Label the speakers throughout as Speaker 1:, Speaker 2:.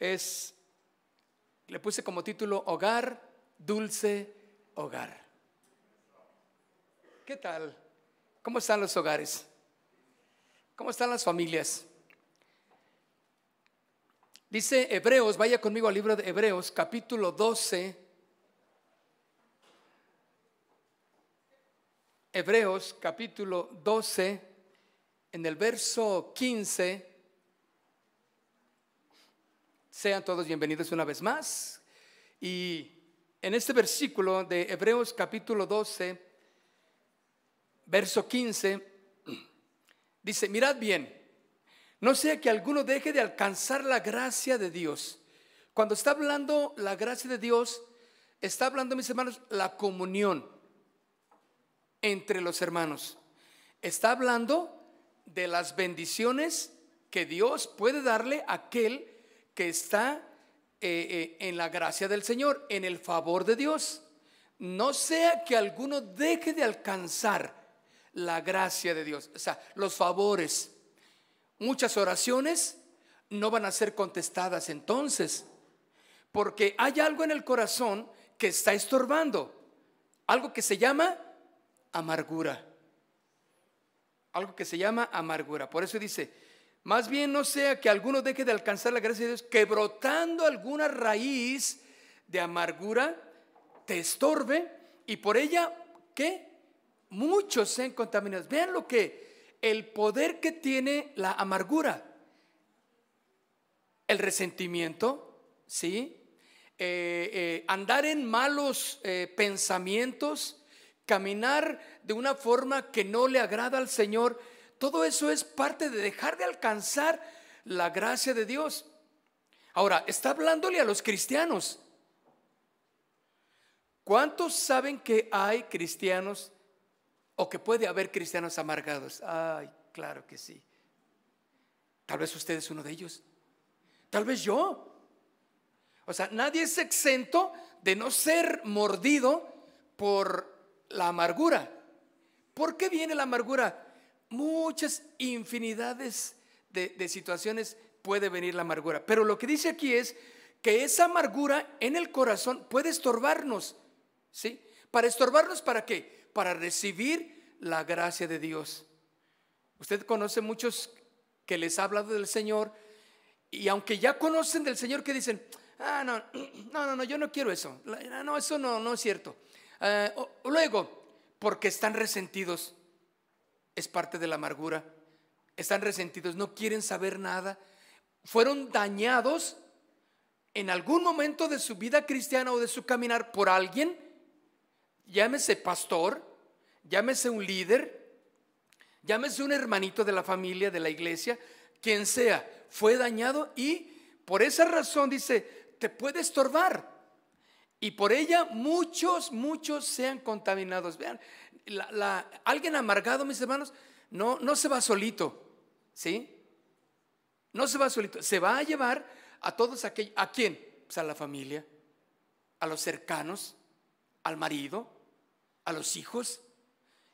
Speaker 1: es, le puse como título Hogar, Dulce Hogar. ¿Qué tal? ¿Cómo están los hogares? ¿Cómo están las familias? Dice Hebreos, vaya conmigo al libro de Hebreos, capítulo 12. Hebreos, capítulo 12, en el verso 15. Sean todos bienvenidos una vez más. Y en este versículo de Hebreos, capítulo 12, verso 15, dice, mirad bien no sea que alguno deje de alcanzar la gracia de Dios. Cuando está hablando la gracia de Dios, está hablando, mis hermanos, la comunión entre los hermanos. Está hablando de las bendiciones que Dios puede darle a aquel que está eh, eh, en la gracia del Señor, en el favor de Dios. No sea que alguno deje de alcanzar la gracia de Dios, o sea, los favores muchas oraciones no van a ser contestadas entonces, porque hay algo en el corazón que está estorbando, algo que se llama amargura, algo que se llama amargura. Por eso dice, más bien no sea que alguno deje de alcanzar la gracia de Dios, que brotando alguna raíz de amargura te estorbe y por ella, ¿qué? Muchos sean contaminados. Vean lo que el poder que tiene la amargura, el resentimiento, ¿sí? Eh, eh, andar en malos eh, pensamientos, caminar de una forma que no le agrada al Señor, todo eso es parte de dejar de alcanzar la gracia de Dios. Ahora, está hablándole a los cristianos. ¿Cuántos saben que hay cristianos o que puede haber cristianos amargados. Ay, claro que sí. Tal vez usted es uno de ellos. Tal vez yo. O sea, nadie es exento de no ser mordido por la amargura. ¿Por qué viene la amargura? Muchas infinidades de, situaciones puede venir la amargura. Pero lo que dice aquí es que esa amargura en el corazón puede estorbarnos. ¿Sí? ¿Para estorbarnos para qué? para recibir la gracia de Dios. Usted conoce muchos que les ha hablado del Señor y aunque ya conocen del Señor que dicen, ah, no, no, no, no yo no quiero eso, no, eso no, no es cierto. Eh, luego, porque están resentidos, es parte de la amargura, están resentidos, no quieren saber nada, fueron dañados en algún momento de su vida cristiana o de su caminar por alguien llámese pastor, llámese un líder, llámese un hermanito de la familia, de la iglesia, quien sea, fue dañado y por esa razón dice, te puede estorbar. Y por ella muchos, muchos sean contaminados. Vean, alguien amargado, mis hermanos, no, no se va solito, ¿sí? No se va solito, se va a llevar a todos aquellos, ¿a quién? Pues a la familia, a los cercanos, al marido, a los hijos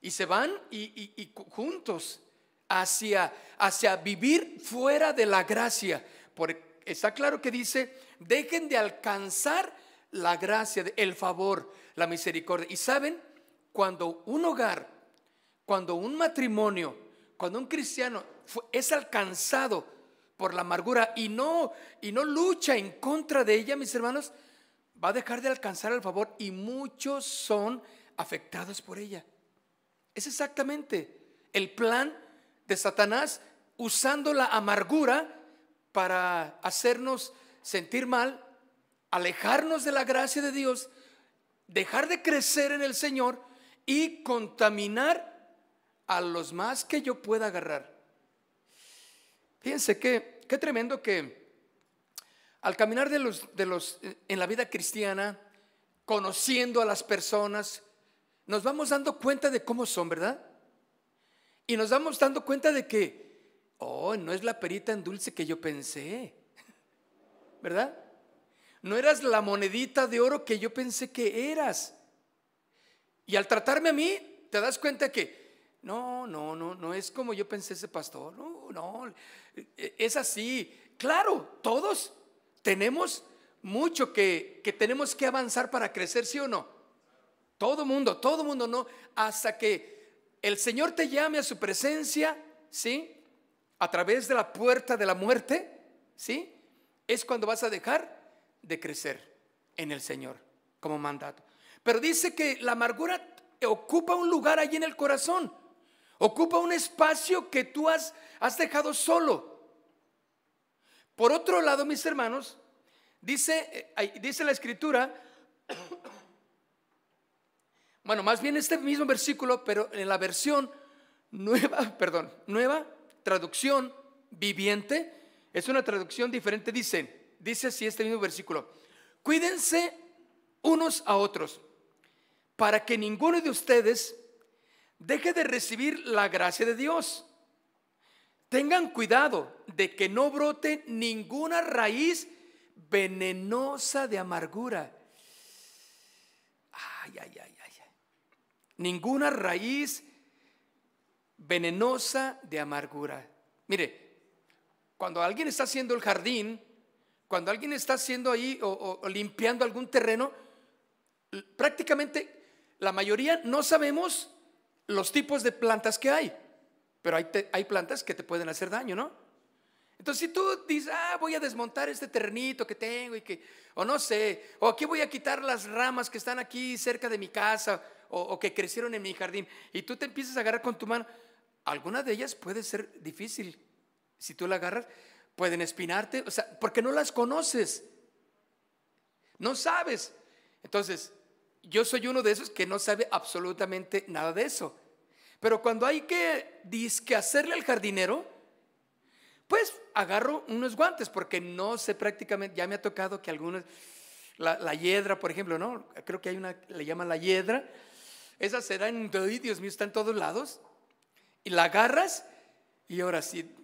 Speaker 1: y se van y, juntos hacia, hacia vivir fuera de la gracia. Porque está claro que dice, dejen de alcanzar la gracia, el favor, la misericordia. Y saben, cuando un hogar, cuando un matrimonio, cuando un cristiano es alcanzado por la amargura y no, y no lucha en contra de ella, mis hermanos, va a dejar de alcanzar el favor y muchos son afectados por ella. Es exactamente el plan de Satanás usando la amargura para hacernos sentir mal, alejarnos de la gracia de Dios, dejar de crecer en el Señor y contaminar a los más que yo pueda agarrar. Fíjense que qué tremendo que al caminar de los, de los en la vida cristiana, conociendo a las personas, nos vamos dando cuenta de cómo son, ¿verdad? Y nos vamos dando cuenta de que, oh, no es la perita en dulce que yo pensé, ¿verdad? No eras la monedita de oro que yo pensé que eras. Y al tratarme a mí, te das cuenta que, no, no, no, no es como yo pensé ese pastor, no, no, es así. Claro, todos, tenemos mucho que, que tenemos que avanzar para crecer, ¿sí o no? Todo mundo, todo mundo no, hasta que el Señor te llame a su presencia, ¿sí? A través de la puerta de la muerte, ¿sí? Es cuando vas a dejar de crecer en el Señor como mandato. Pero dice que la amargura ocupa un lugar allí en el corazón, ocupa un espacio que tú has, has dejado solo. Por otro lado, mis hermanos, dice, eh, dice la escritura, bueno, más bien este mismo versículo, pero en la versión nueva, perdón, nueva traducción viviente, es una traducción diferente, dice, dice así este mismo versículo, cuídense unos a otros para que ninguno de ustedes deje de recibir la gracia de Dios. Tengan cuidado de que no brote ninguna raíz venenosa de amargura. Ay, ay, ay ninguna raíz venenosa de amargura. Mire, cuando alguien está haciendo el jardín, cuando alguien está haciendo ahí o, limpiando algún terreno, prácticamente la mayoría no sabemos los tipos de plantas que hay, pero hay, hay plantas que te pueden hacer daño, ¿no? Entonces, si tú dices, ah, voy a desmontar este terrenito que tengo y que, o no sé, o aquí voy a quitar las ramas que están aquí cerca de mi casa, o, que crecieron en mi jardín y tú te empiezas a agarrar con tu mano, alguna de ellas puede ser difícil. Si tú la agarras, pueden espinarte, o sea, porque no las conoces. No sabes. Entonces, yo soy uno de esos que no sabe absolutamente nada de eso. Pero cuando hay que disque hacerle al jardinero, pues agarro unos guantes, porque no sé prácticamente, ya me ha tocado que algunos, la, la hiedra, por ejemplo, ¿no? Creo que hay una, le llaman la hiedra, esa será en, Dios mío, está en todos lados. Y la agarras y ahora sí,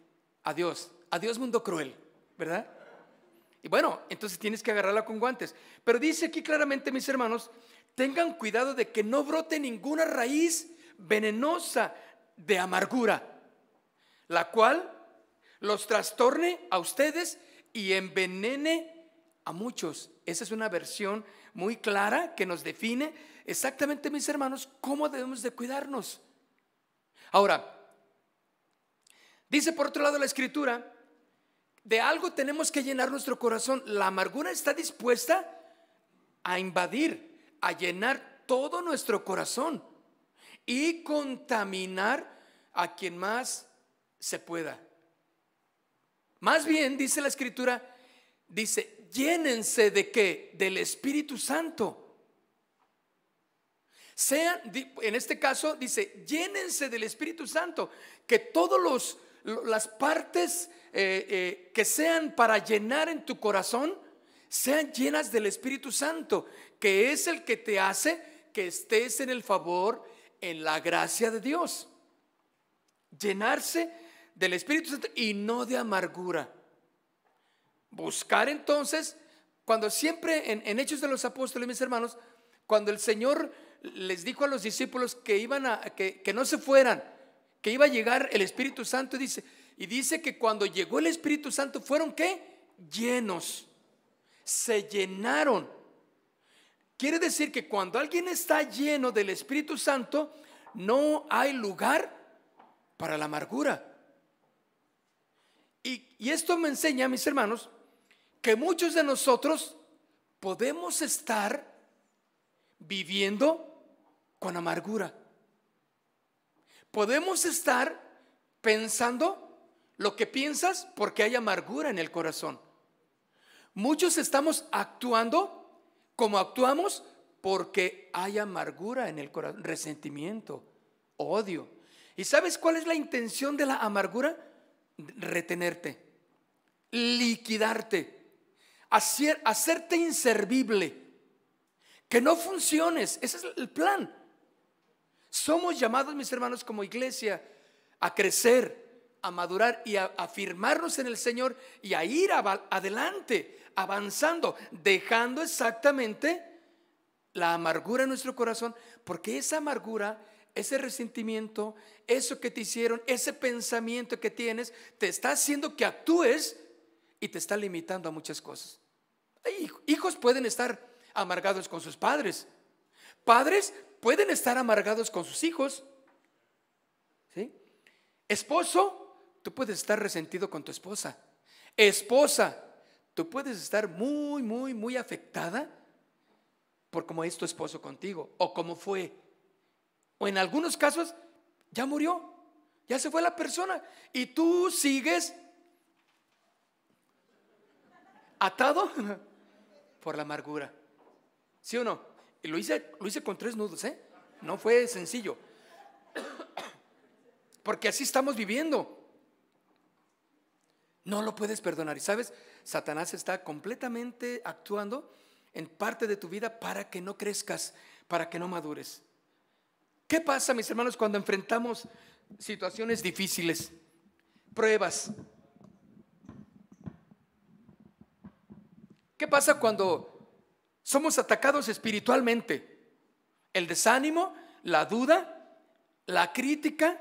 Speaker 1: adiós, adiós mundo cruel, ¿verdad? Y bueno, entonces tienes que agarrarla con guantes. Pero dice aquí claramente, mis hermanos, tengan cuidado de que no brote ninguna raíz venenosa de amargura, la cual los trastorne a ustedes y envenene a muchos. Esa es una versión muy clara que nos define exactamente, mis hermanos, cómo debemos de cuidarnos. Ahora, dice por otro lado la escritura, de algo tenemos que llenar nuestro corazón. La amargura está dispuesta a invadir, a llenar todo nuestro corazón y contaminar a quien más se pueda. Más bien, dice la escritura, dice, llénense de qué? Del Espíritu Santo. Sean, en este caso dice, llénense del Espíritu Santo, que todas las partes eh, eh, que sean para llenar en tu corazón, sean llenas del Espíritu Santo, que es el que te hace que estés en el favor, en la gracia de Dios. Llenarse del Espíritu Santo y no de amargura. Buscar entonces, cuando siempre en, en Hechos de los Apóstoles, mis hermanos, cuando el Señor les dijo a los discípulos que iban a que, no se fueran, que iba a llegar el Espíritu Santo dice, y dice que cuando llegó el Espíritu Santo fueron qué? Llenos. Se llenaron. Quiere decir que cuando alguien está lleno del Espíritu Santo, no hay lugar para la amargura. Y, y, esto me enseña, mis hermanos, que muchos de nosotros podemos estar viviendo con amargura. Podemos estar pensando lo que piensas porque hay amargura en el corazón. Muchos estamos actuando como actuamos porque hay amargura en el corazón, resentimiento, odio. ¿Y sabes cuál es la intención de la amargura? Retenerte, liquidarte, hacer, hacerte inservible, que no funciones. Ese es el plan. Somos llamados, mis hermanos, como iglesia, a crecer, a madurar y a afirmarnos en el Señor y a ir adelante, avanzando, dejando exactamente la amargura en nuestro corazón, porque esa amargura, ese resentimiento, eso que te hicieron, ese pensamiento que tienes, te está haciendo que actúes y te está limitando a muchas cosas. Hijos pueden estar amargados con sus padres. Padres pueden estar amargados con sus hijos. ¿Sí? Esposo, tú puedes estar resentido con tu esposa. Esposa, tú puedes estar muy, muy, muy afectada por cómo es tu esposo contigo o cómo fue. O en algunos casos, ya murió, ya se fue la persona y tú sigues atado por la amargura. ¿Sí o no? Y lo hice, lo hice con tres nudos, ¿eh? No fue sencillo. Porque así estamos viviendo. No lo puedes perdonar. Y sabes, Satanás está completamente actuando en parte de tu vida para que no crezcas, para que no madures. ¿Qué pasa, mis hermanos, cuando enfrentamos situaciones difíciles, pruebas? ¿Qué pasa cuando somos atacados espiritualmente? El desánimo, la duda, la crítica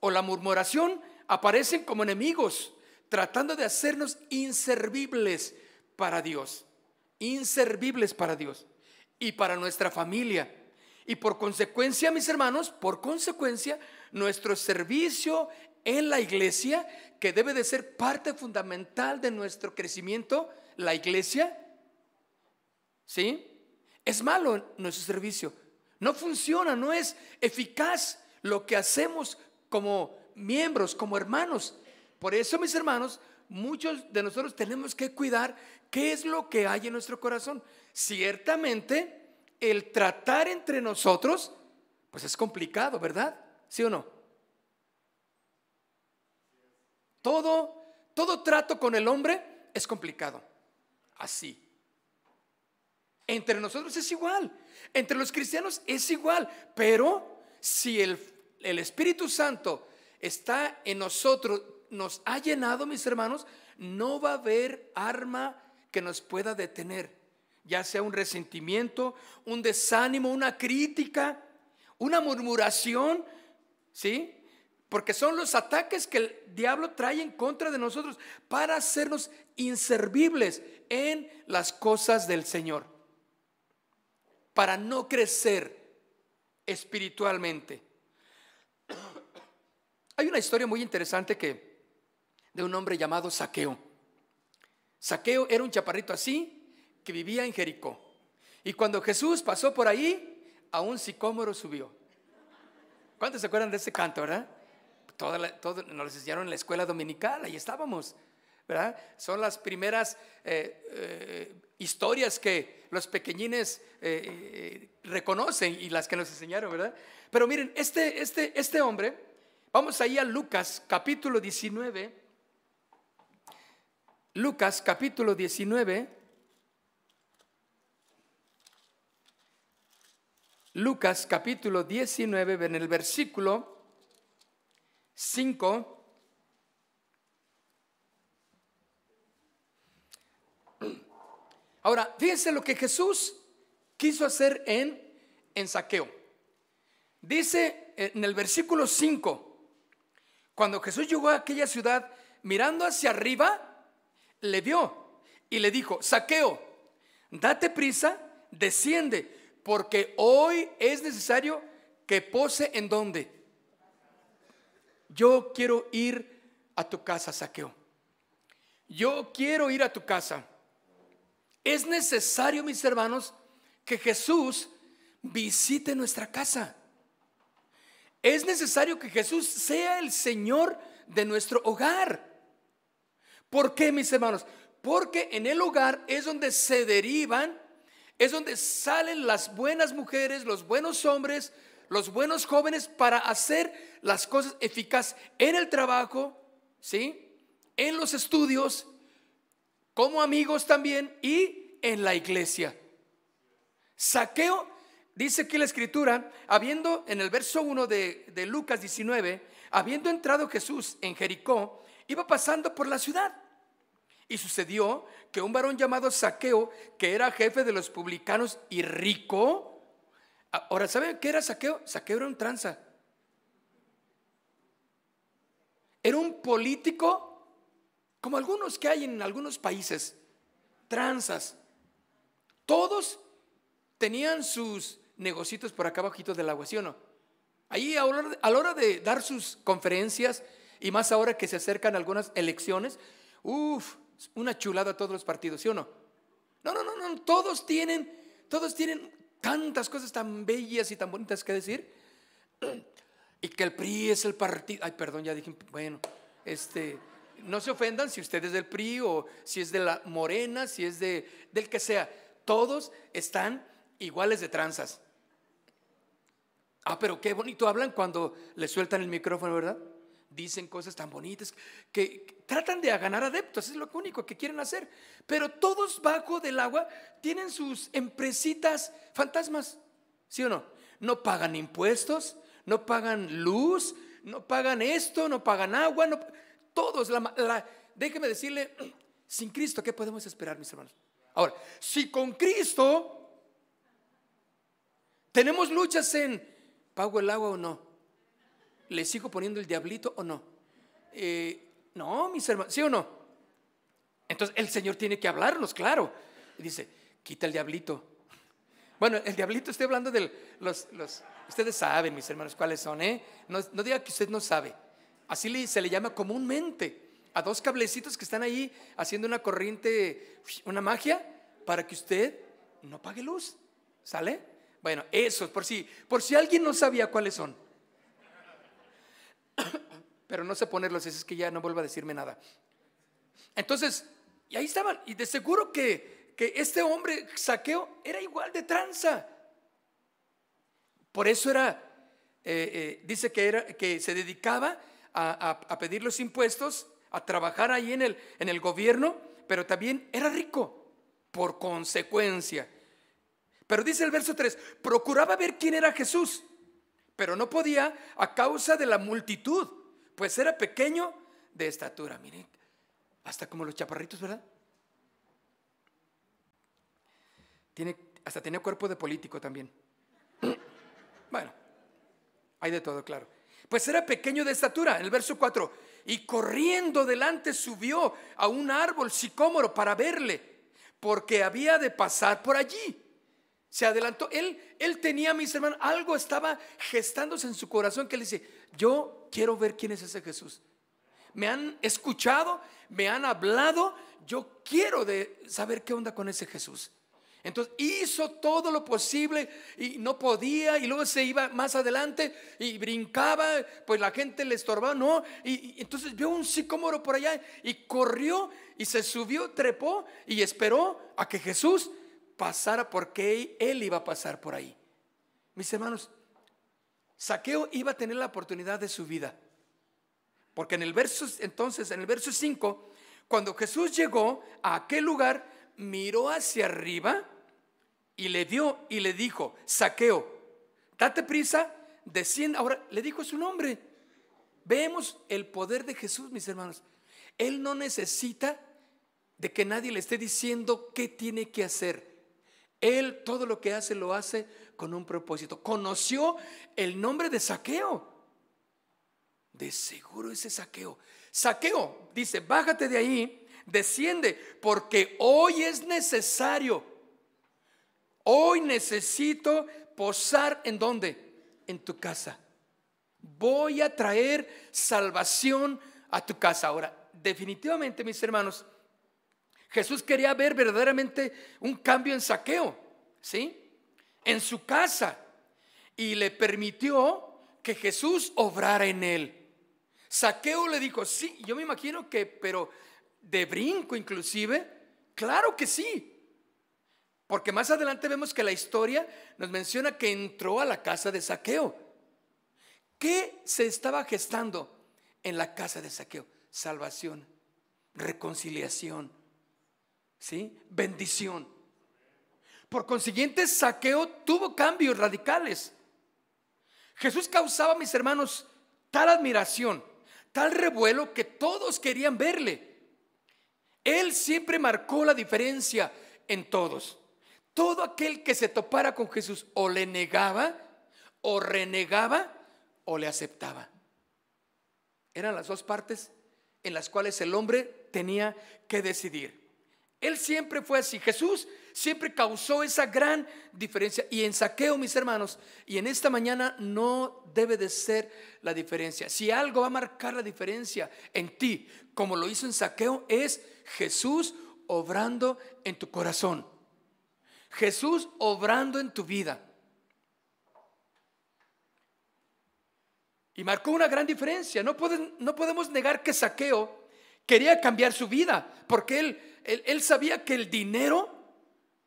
Speaker 1: o la murmuración aparecen como enemigos, tratando de hacernos inservibles para Dios, inservibles para Dios y para nuestra familia. Y por consecuencia, mis hermanos, por consecuencia, nuestro servicio en la iglesia, que debe de ser parte fundamental de nuestro crecimiento, la iglesia, ¿sí? Es malo nuestro servicio. No funciona, no es eficaz lo que hacemos como miembros, como hermanos. Por eso, mis hermanos, muchos de nosotros tenemos que cuidar qué es lo que hay en nuestro corazón. Ciertamente, el tratar entre nosotros, pues es complicado, ¿verdad? ¿Sí o no? Todo, todo trato con el hombre es complicado. Así. Entre nosotros es igual. Entre los cristianos es igual. Pero si el, el Espíritu Santo está en nosotros, nos ha llenado, mis hermanos, no va a haber arma que nos pueda detener. Ya sea un resentimiento, un desánimo, una crítica, una murmuración, ¿sí? Porque son los ataques que el diablo trae en contra de nosotros para hacernos inservibles en las cosas del Señor. Para no crecer espiritualmente. Hay una historia muy interesante que de un hombre llamado Saqueo. Saqueo era un chaparrito así que vivía en Jericó. Y cuando Jesús pasó por ahí, a un sicómoro subió. ¿Cuántos se acuerdan de ese canto, verdad? Toda nos enseñaron en la escuela dominical, ahí estábamos, ¿verdad? Son las primeras eh, eh, historias que los pequeñines eh, reconocen y las que nos enseñaron, ¿verdad? Pero miren, este, este, este hombre, vamos ahí a Lucas capítulo 19, Lucas capítulo 19, Lucas capítulo 19, en el versículo 5. Ahora, fíjense lo que Jesús quiso hacer en, en saqueo. Dice en el versículo 5, cuando Jesús llegó a aquella ciudad, mirando hacia arriba, le vio y le dijo, saqueo, date prisa, desciende porque hoy es necesario que pose en donde. Yo quiero ir a tu casa, saqueo. Yo quiero ir a tu casa. Es necesario, mis hermanos, que Jesús visite nuestra casa. Es necesario que Jesús sea el Señor de nuestro hogar. ¿Por qué, mis hermanos? Porque en el hogar es donde se derivan es donde salen las buenas mujeres, los buenos hombres, los buenos jóvenes para hacer las cosas eficaces en el trabajo, ¿sí? En los estudios, como amigos también y en la iglesia. Saqueo, dice aquí la escritura, habiendo en el verso 1 de, de Lucas 19, habiendo entrado Jesús en Jericó, iba pasando por la ciudad. Y sucedió que un varón llamado Saqueo, que era jefe de los publicanos y rico, ahora, ¿saben qué era Saqueo? Saqueo era un tranza. Era un político como algunos que hay en algunos países, tranzas, todos tenían sus negocios por acá abajito del agua, ¿sí o no? Ahí a la hora de dar sus conferencias y más ahora que se acercan algunas elecciones, uff, una chulada a todos los partidos, ¿sí o no? No, no, no, no, todos tienen, todos tienen tantas cosas tan bellas y tan bonitas que decir. Y que el PRI es el partido, ay, perdón, ya dije, bueno, este, no se ofendan si usted es del PRI o si es de la Morena, si es de, del que sea, todos están iguales de tranzas. Ah, pero qué bonito hablan cuando le sueltan el micrófono, ¿verdad? Dicen cosas tan bonitas que, tratan de ganar adeptos, es lo único que quieren hacer. Pero todos bajo del agua tienen sus empresitas fantasmas, ¿sí o no? No pagan impuestos, no pagan luz, no pagan esto, no pagan agua, todos. déjeme decirle, sin Cristo, ¿qué podemos esperar, mis hermanos? Ahora, si con Cristo tenemos luchas en pago el agua o no, ¿Le sigo poniendo el diablito o no? Eh, no, mis hermanos, ¿sí o no? Entonces el Señor tiene que hablarnos, claro. Y dice, quita el diablito. Bueno, el diablito, estoy hablando de los, los ustedes saben, mis hermanos, cuáles son, ¿eh? No, diga que usted no sabe. Así se le llama comúnmente a dos cablecitos que están ahí haciendo una corriente, una magia, para que usted no pague luz. ¿Sale? Bueno, eso, por si, por si alguien no sabía cuáles son pero no sé ponerlos, es que ya no vuelva a decirme nada. Entonces, y ahí estaban, y de seguro que, que este hombre, saqueo, era igual de tranza. Por eso era, eh, eh, dice que, era, que se dedicaba a, a, pedir los impuestos, a trabajar ahí en el, en el gobierno, pero también era rico por consecuencia. Pero dice el verso 3, procuraba ver quién era Jesús, pero no podía a causa de la multitud pues era pequeño de estatura, miren, hasta como los chaparritos, ¿verdad? Tiene, hasta tenía cuerpo de político también. Bueno, hay de todo, claro. Pues era pequeño de estatura, en el verso 4, y corriendo delante subió a un árbol sicómoro para verle, porque había de pasar por allí. Se adelantó, él, él tenía, mis hermanos, algo estaba gestándose en su corazón que le dice, yo quiero ver quién es ese Jesús. Me han escuchado, me han hablado, yo quiero de saber qué onda con ese Jesús. Entonces hizo todo lo posible y no podía y luego se iba más adelante y brincaba, pues la gente le estorbaba, no, y, entonces vio un sicómoro por allá y corrió y se subió, trepó y esperó a que Jesús pasara porque él iba a pasar por ahí. Mis hermanos, Saqueo iba a tener la oportunidad de su vida. Porque en el verso, entonces, en el verso 5, cuando Jesús llegó a aquel lugar, miró hacia arriba y le dio y le dijo, Saqueo, date prisa, desciende. Ahora le dijo su nombre. Vemos el poder de Jesús, mis hermanos. Él no necesita de que nadie le esté diciendo qué tiene que hacer. Él todo lo que hace lo hace con un propósito. Conoció el nombre de Saqueo. De seguro ese Saqueo. Saqueo dice, bájate de ahí, desciende, porque hoy es necesario. Hoy necesito posar en dónde? En tu casa. Voy a traer salvación a tu casa. Ahora, definitivamente, mis hermanos, Jesús quería ver verdaderamente un cambio en saqueo, ¿sí? En su casa. Y le permitió que Jesús obrara en él. Saqueo le dijo, sí, yo me imagino que, pero de brinco inclusive, claro que sí. Porque más adelante vemos que la historia nos menciona que entró a la casa de Saqueo. ¿Qué se estaba gestando en la casa de Saqueo? Salvación, reconciliación, ¿sí? Bendición. Por consiguiente, Saqueo tuvo cambios radicales. Jesús causaba, mis hermanos, tal admiración, tal revuelo que todos querían verle. Él siempre marcó la diferencia en todos. Todo aquel que se topara con Jesús o le negaba, o renegaba, o le aceptaba. Eran las dos partes en las cuales el hombre tenía que decidir Él siempre fue así. Jesús siempre causó esa gran diferencia. Y en saqueo, mis hermanos, y en esta mañana no debe de ser la diferencia. Si algo va a marcar la diferencia en ti, como lo hizo en saqueo, es Jesús obrando en tu corazón. Jesús obrando en tu vida. Y marcó una gran diferencia. No, no podemos negar que Saqueo quería cambiar su vida, porque él, él, sabía que el dinero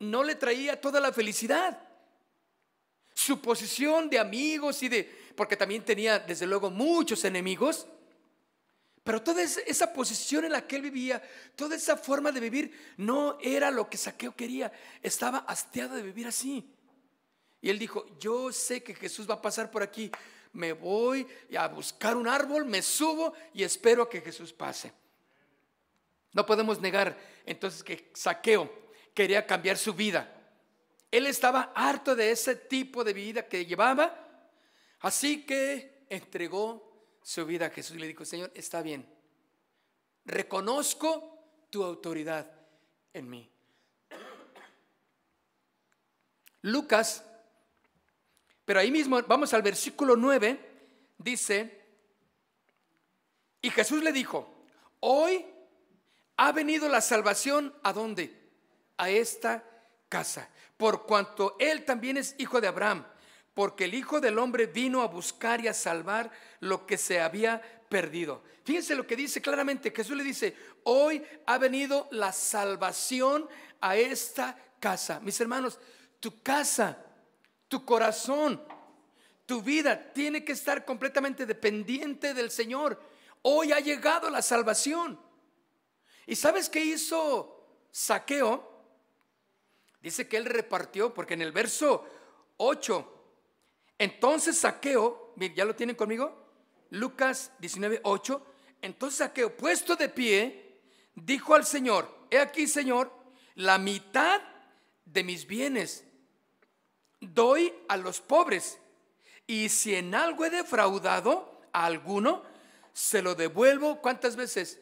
Speaker 1: no le traía toda la felicidad. Su posición de amigos y de, porque también tenía desde luego muchos enemigos, pero toda esa posición en la que él vivía, toda esa forma de vivir, no era lo que Saqueo quería. Estaba hastiado de vivir así. Y él dijo, yo sé que Jesús va a pasar por aquí. Me voy a buscar un árbol, me subo y espero a que Jesús pase. No podemos negar entonces que Saqueo quería cambiar su vida. Él estaba harto de ese tipo de vida que llevaba, así que entregó su vida a Jesús y le dijo, Señor, está bien, reconozco tu autoridad en mí. Lucas, pero ahí mismo vamos al versículo 9, dice, y Jesús le dijo, hoy ha venido la salvación a dónde? A esta casa, por cuanto él también es hijo de Abraham porque el Hijo del Hombre vino a buscar y a salvar lo que se había perdido. Fíjense lo que dice claramente, Jesús le dice, hoy ha venido la salvación a esta casa. Mis hermanos, tu casa, tu corazón, tu vida tiene que estar completamente dependiente del Señor. Hoy ha llegado la salvación. ¿Y sabes qué hizo Saqueo? Dice que él repartió, porque en el verso 8 entonces Saqueo, ya lo tienen conmigo, Lucas 19, 8. Entonces Saqueo, puesto de pie, dijo al Señor, he aquí Señor, la mitad de mis bienes doy a los pobres. Y si en algo he defraudado a alguno, se lo devuelvo, ¿cuántas veces?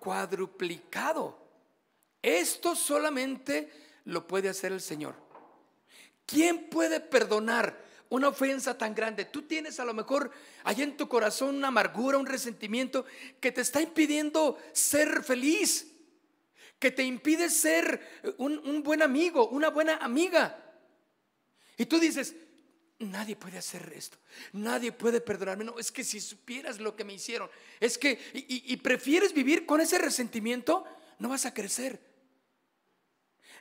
Speaker 1: Cuadruplicado. Esto solamente lo puede hacer el Señor. ¿Quién puede perdonar una ofensa tan grande. Tú tienes a lo mejor allá en tu corazón una amargura, un resentimiento que te está impidiendo ser feliz, que te impide ser un, buen amigo, una buena amiga. Y tú dices, nadie puede hacer esto, nadie puede perdonarme. No, es que si supieras lo que me hicieron, es que, y prefieres vivir con ese resentimiento, no vas a crecer.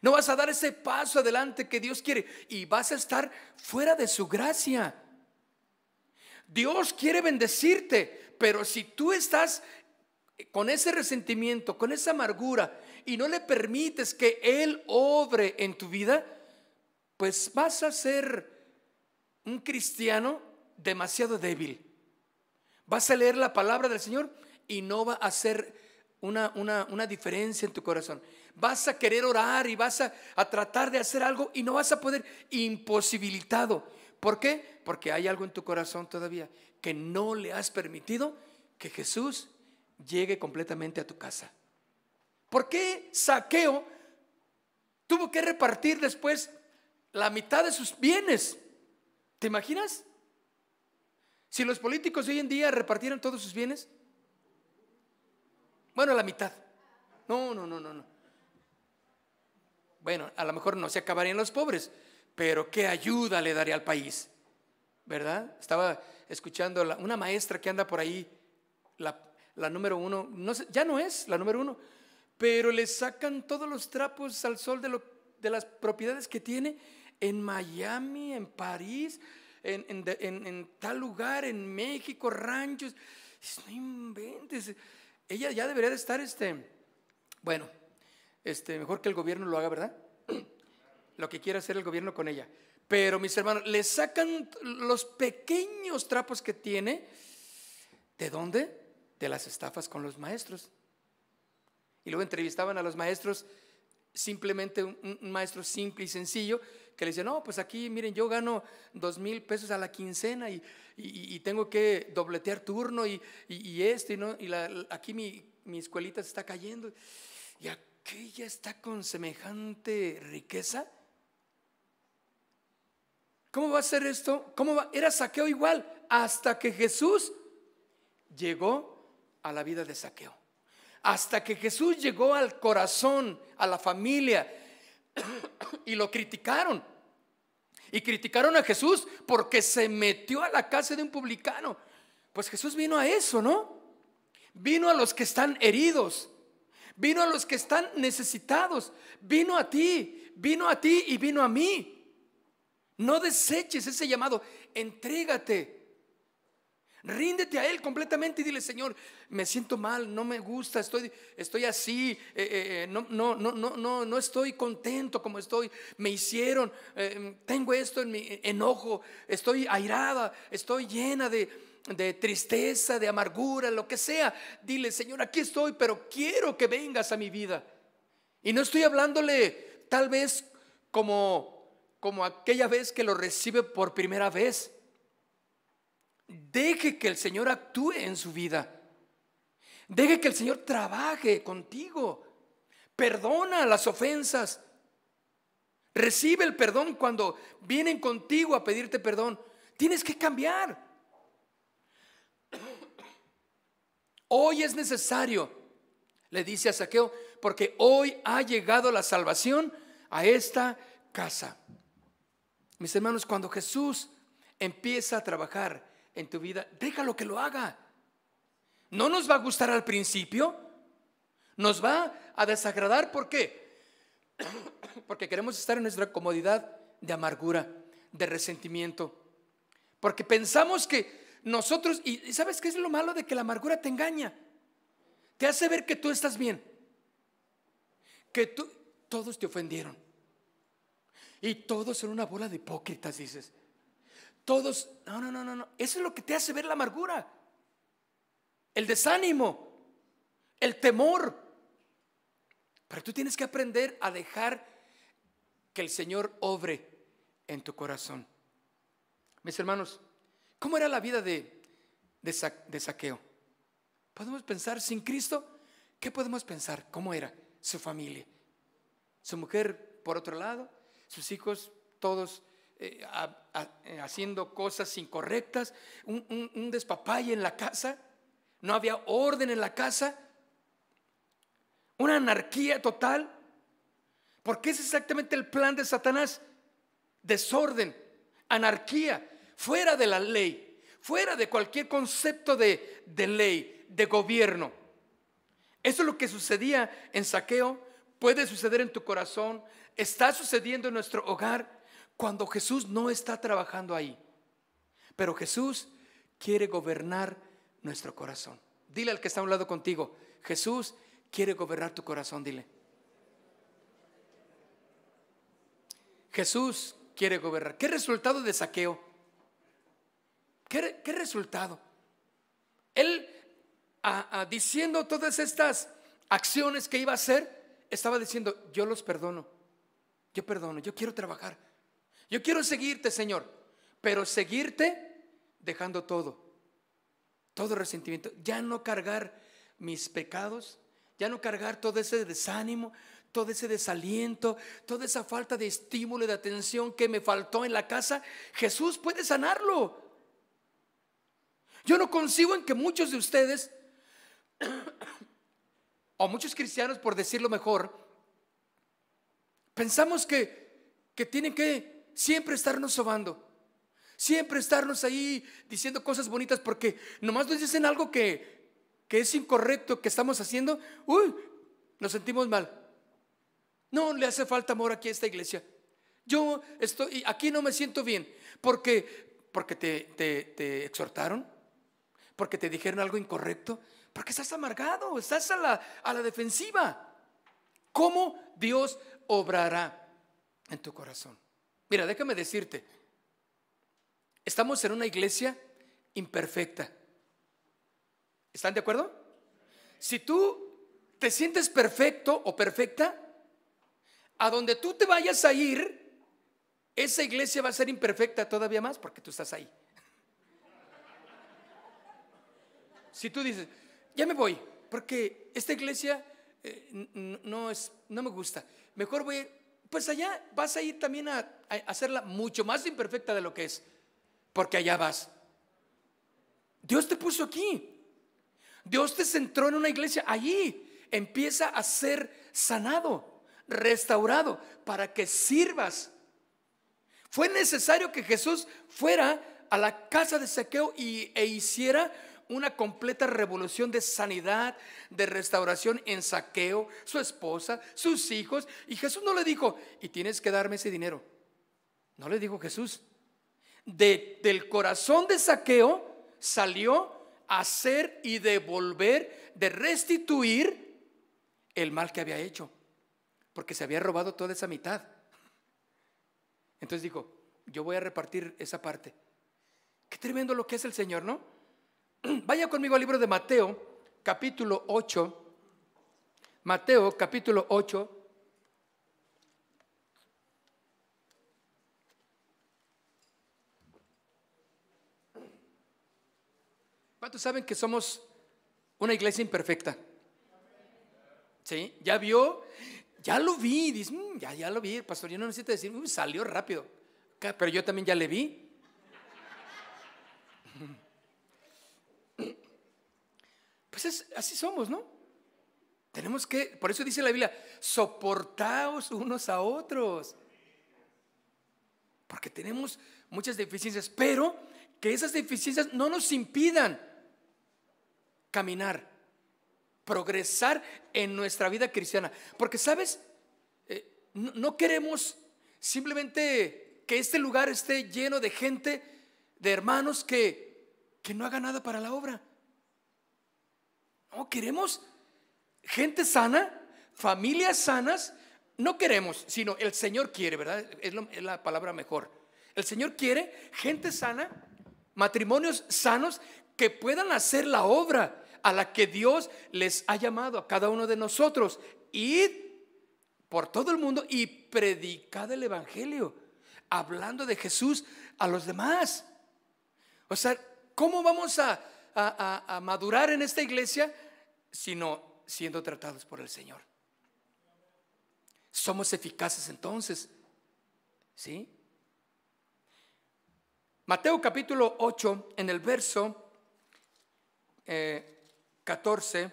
Speaker 1: No vas a dar ese paso adelante que Dios quiere y vas a estar fuera de su gracia. Dios quiere bendecirte, pero si tú estás con ese resentimiento, con esa amargura y no le permites que Él obre en tu vida, pues vas a ser un cristiano demasiado débil. Vas a leer la palabra del Señor y no va a hacer una, una, una diferencia en tu corazón vas a querer orar y vas a, tratar de hacer algo y no vas a poder, imposibilitado. ¿Por qué? Porque hay algo en tu corazón todavía que no le has permitido que Jesús llegue completamente a tu casa. ¿Por qué Saqueo tuvo que repartir después la mitad de sus bienes? ¿Te imaginas? Si los políticos hoy en día repartieran todos sus bienes, bueno, la mitad. No, no, no, no, no. Bueno, a lo mejor no se acabarían los pobres, pero qué ayuda le daría al país, ¿verdad? Estaba escuchando una maestra que anda por ahí, la, número uno, no ya no es la número uno, pero le sacan todos los trapos al sol de, de las propiedades que tiene en Miami, en París, en, tal lugar, en México, ranchos. No inventes. Ella ya debería de estar, este, bueno, este, mejor que el gobierno lo haga, ¿verdad? Lo que quiera hacer el gobierno con ella. Pero mis hermanos, le sacan los pequeños trapos que tiene. ¿De dónde? De las estafas con los maestros. Y luego entrevistaban a los maestros, simplemente un, maestro simple y sencillo, que le decía, no, pues aquí, miren, yo gano dos mil pesos a la quincena y, tengo que dobletear turno y, esto, y, no, y aquí mi, mi escuelita se está cayendo. Y qué ella está con semejante riqueza? ¿Cómo va a ser esto? ¿Cómo va? Era saqueo igual hasta que Jesús llegó a la vida de saqueo. Hasta que Jesús llegó al corazón, a la familia, y lo criticaron. Y criticaron a Jesús porque se metió a la casa de un publicano. Pues Jesús vino a eso, ¿no? Vino a los que están heridos. Vino a los que están necesitados. Vino a ti. Vino a ti y vino a mí. No deseches ese llamado. Entrégate. Ríndete a Él completamente y dile, Señor, me siento mal, no me gusta, estoy, estoy así, eh, eh, eh, no, no, no, no, no, estoy contento como estoy, me hicieron, tengo esto en mi enojo, estoy airada, estoy llena de, de tristeza, de amargura, lo que sea. Dile, Señor, aquí estoy, pero quiero que vengas a mi vida. Y no estoy hablándole tal vez como, como aquella vez que lo recibe por primera vez. Deje que el Señor actúe en su vida. Deje que el Señor trabaje contigo. Perdona las ofensas. Recibe el perdón cuando vienen contigo a pedirte perdón. Tienes que cambiar. Hoy es necesario, le dice a Saqueo, porque hoy ha llegado la salvación a esta casa. Mis hermanos, cuando Jesús empieza a trabajar en tu vida, déjalo que lo haga. No nos va a gustar al principio, nos va a desagradar. ¿Por qué? Porque queremos estar en nuestra comodidad de amargura, de resentimiento. Porque pensamos que nosotros, y ¿sabes qué es lo malo de que la amargura te engaña? Te hace ver que tú estás bien, que tú, todos te ofendieron. Y todos son una bola de hipócritas, dices. Todos, no, no, no, no, no. Eso es lo que te hace ver la amargura. El desánimo, el temor. Pero tú tienes que aprender a dejar que el Señor obre en tu corazón. Mis hermanos, ¿cómo era la vida de, de, saqueo? Podemos pensar sin Cristo, ¿qué podemos pensar? ¿Cómo era su familia? Su mujer, por otro lado, sus hijos, todos eh, haciendo cosas incorrectas, un, un, despapalle en la casa, no había orden en la casa, una anarquía total, porque es exactamente el plan de Satanás, desorden, anarquía, fuera de la ley, fuera de cualquier concepto de, de ley, de gobierno. Eso es lo que sucedía en saqueo, puede suceder en tu corazón, está sucediendo en nuestro hogar cuando Jesús no está trabajando ahí. Pero Jesús quiere gobernar nuestro corazón. Dile al que está a un lado contigo, Jesús quiere gobernar tu corazón, dile. Jesús quiere gobernar. ¿Qué resultado de saqueo? ¿Qué, resultado? Él, diciendo todas estas acciones que iba a hacer, estaba diciendo, yo los perdono, yo perdono, yo quiero trabajar. Yo quiero seguirte, Señor, pero seguirte dejando todo, todo resentimiento, ya no cargar mis pecados, ya no cargar todo ese desánimo, todo ese desaliento, toda esa falta de estímulo y de atención que me faltó en la casa. Jesús puede sanarlo. Yo no consigo en que muchos de ustedes, o muchos cristianos por decirlo mejor, pensamos que, que tienen que siempre estarnos sobando. Siempre estarnos ahí diciendo cosas bonitas porque nomás nos dicen algo que, que es incorrecto, que estamos haciendo. Uy, nos sentimos mal. No le hace falta amor aquí a esta iglesia. Yo estoy, aquí no me siento bien. Porque, porque te, te, te exhortaron, porque te dijeron algo incorrecto, porque estás amargado, estás a la, a la defensiva. ¿Cómo Dios obrará en tu corazón? Mira, déjame decirte, estamos en una iglesia imperfecta. ¿Están de acuerdo? Si tú te sientes perfecto o perfecta, a donde tú te vayas a ir, esa iglesia va a ser imperfecta todavía más porque tú estás ahí. Si tú dices, ya me voy, porque esta iglesia eh, no, es, no me gusta. Mejor voy, pues allá vas a ir también a, hacerla mucho más imperfecta de lo que es, porque allá vas. Dios te puso aquí. Dios te centró en una iglesia. Allí empieza a ser sanado, restaurado, para que sirvas. Fue necesario que Jesús fuera a la casa de saqueo y, e hiciera una completa revolución de sanidad, de restauración en saqueo, su esposa, sus hijos. Y Jesús no le dijo, y tienes que darme ese dinero. No le dijo Jesús. De, del corazón de saqueo salió a hacer y devolver, de restituir el mal que había hecho, porque se había robado toda esa mitad. Entonces dijo, yo voy a repartir esa parte. Qué tremendo lo que es el Señor, ¿no? Vaya conmigo al libro de Mateo, capítulo 8. Mateo, capítulo 8. ¿Cuántos saben que somos una iglesia imperfecta? ¿Sí? ¿Ya vio? Ya lo vi. Dice, mm, ya, ya lo vi. Pastor, yo no necesito decir, salió rápido. Pero yo también ya le vi. Pues así somos, ¿no? Tenemos que, por eso dice la Biblia, soportaos unos a otros. Porque tenemos muchas deficiencias, pero que esas deficiencias no nos impidan caminar, progresar en nuestra vida cristiana. Porque, ¿sabes? Eh, no, queremos simplemente que este lugar esté lleno de gente, de hermanos que, que no haga nada para la obra. No, queremos gente sana, familias sanas. No queremos, sino el Señor quiere, ¿verdad? Es, es la palabra mejor. El Señor quiere gente sana, matrimonios sanos que puedan hacer la obra a la que Dios les ha llamado a cada uno de nosotros. Id por todo el mundo y predicad el Evangelio, hablando de Jesús a los demás. O sea, ¿cómo vamos a, a madurar en esta iglesia? Sino siendo tratados por el Señor. Somos eficaces entonces. ¿Sí? Mateo capítulo 8, en el verso 14.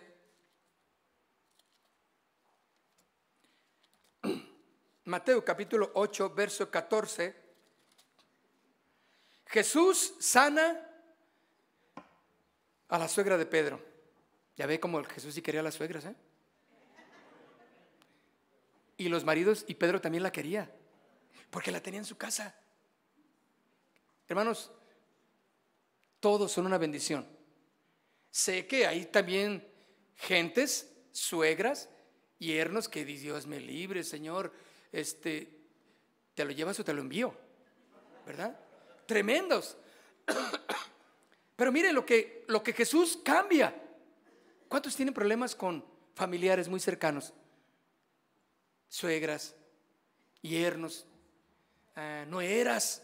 Speaker 1: Mateo capítulo 8, verso 14. Jesús sana a la suegra de Pedro. Ya ve cómo Jesús sí quería a las suegras, ¿eh? Y los maridos, y Pedro también la quería, porque la tenía en su casa. Hermanos, todos son una bendición. Sé que hay también gentes, suegras, yernos que Dios me libre, Señor, este, te lo llevas o te lo envío, ¿verdad? Tremendos. Pero miren lo que, lo que Jesús cambia. ¿Cuántos tienen problemas con familiares muy cercanos? Suegras, yernos, uh, nueras,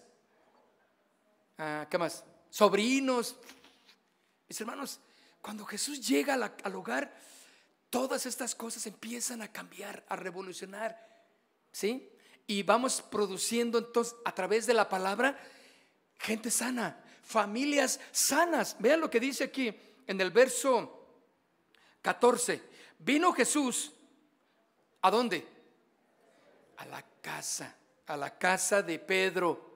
Speaker 1: ah, ¿qué más? Sobrinos. Mis hermanos, cuando Jesús llega al hogar, todas estas cosas empiezan a cambiar, a revolucionar. ¿Sí? Y vamos produciendo entonces a través de la palabra gente sana, familias sanas. Vean lo que dice aquí en el verso 14. Vino Jesús, ¿a dónde? A la casa, a la casa de Pedro.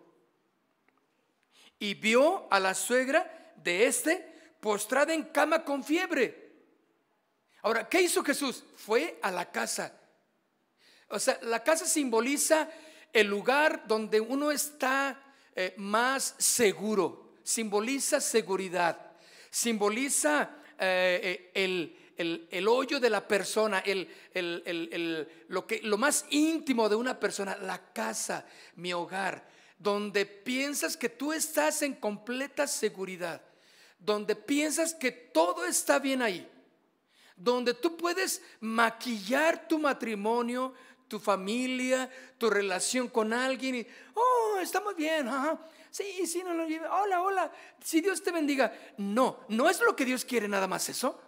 Speaker 1: Y vio a la suegra de este postrada en cama con fiebre. Ahora, ¿qué hizo Jesús? Fue a la casa. O sea, la casa simboliza el lugar donde uno está eh, más seguro, simboliza seguridad, simboliza eh, eh, el, hoyo de la persona, el, lo, que, lo más íntimo de una persona, la casa, mi hogar, donde piensas que tú estás en completa seguridad donde piensas que todo está bien ahí, donde tú puedes maquillar tu matrimonio, tu familia, tu relación con alguien y, oh, estamos bien, sí, sí, no lo lleve, hola, hola, si Dios te bendiga. No, no es lo que Dios quiere nada más eso.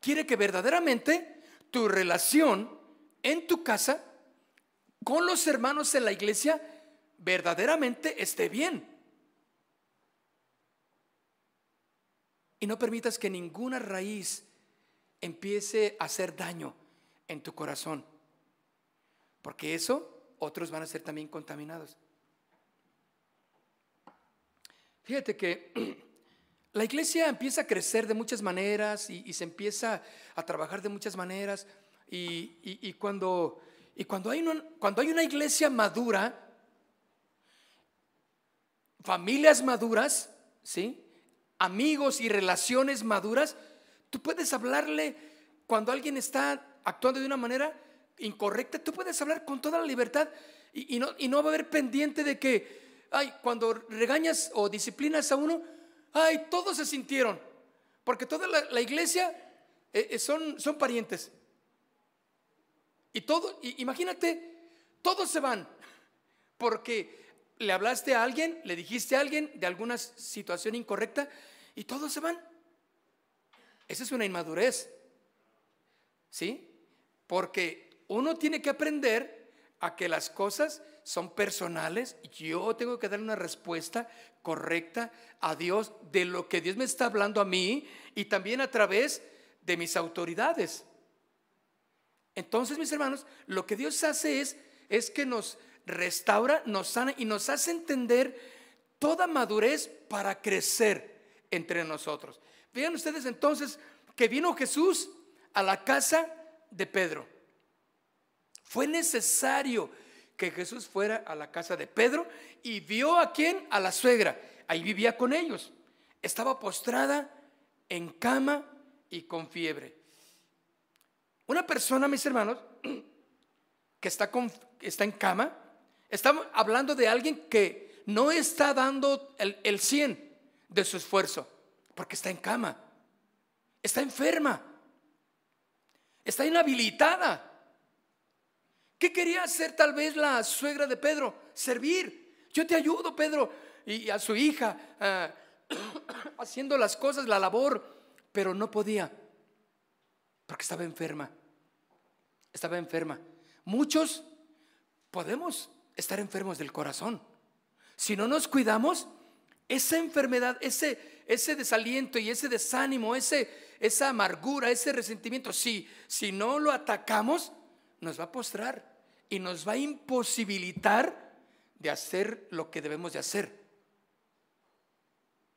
Speaker 1: Quiere que verdaderamente tu relación en tu casa con los hermanos en la iglesia verdaderamente esté bien. Y no permitas que ninguna raíz empiece a hacer daño en tu corazón. Porque eso otros van a ser también contaminados. Fíjate que la iglesia empieza a crecer de muchas maneras y, se empieza a trabajar de muchas maneras. Y, cuando, y cuando, hay una, cuando hay una iglesia madura, familias maduras, ¿sí? amigos y relaciones maduras, tú puedes hablarle cuando alguien está actuando de una manera incorrecta, tú puedes hablar con toda la libertad y, no, y no va a haber pendiente de que, ay, cuando regañas o disciplinas a uno, ay, todos se sintieron, porque toda la, iglesia eh, eh, son, son parientes. Y todo, imagínate, todos se van, porque le hablaste a alguien, le dijiste a alguien de alguna situación incorrecta y todos se van. Esa es una inmadurez. ¿Sí? Porque uno tiene que aprender a que las cosas son personales. Yo tengo que dar una respuesta correcta a Dios de lo que Dios me está hablando a mí y también a través de mis autoridades. Entonces, mis hermanos, lo que Dios hace es, es que nos restaura, nos sana y nos hace entender toda madurez para crecer entre nosotros. Vean ustedes entonces que vino Jesús a la casa de Pedro. Fue necesario que Jesús fuera a la casa de Pedro y vio a quién? A la suegra. Ahí vivía con ellos. Estaba postrada en cama y con fiebre. Una persona, mis hermanos, que está, con, está en cama, estamos hablando de alguien que no está dando el, el 100 de su esfuerzo, porque está en cama, está enferma, está inhabilitada. ¿Qué quería hacer tal vez la suegra de Pedro? Servir. Yo te ayudo, Pedro, y a su hija, ah, haciendo las cosas, la labor, pero no podía, porque estaba enferma. Estaba enferma. Muchos podemos estar enfermos del corazón. Si no nos cuidamos, esa enfermedad, ese, desaliento y ese desánimo, esa amargura, ese resentimiento, si, si no lo atacamos, nos va a postrar y nos va a imposibilitar de hacer lo que debemos de hacer.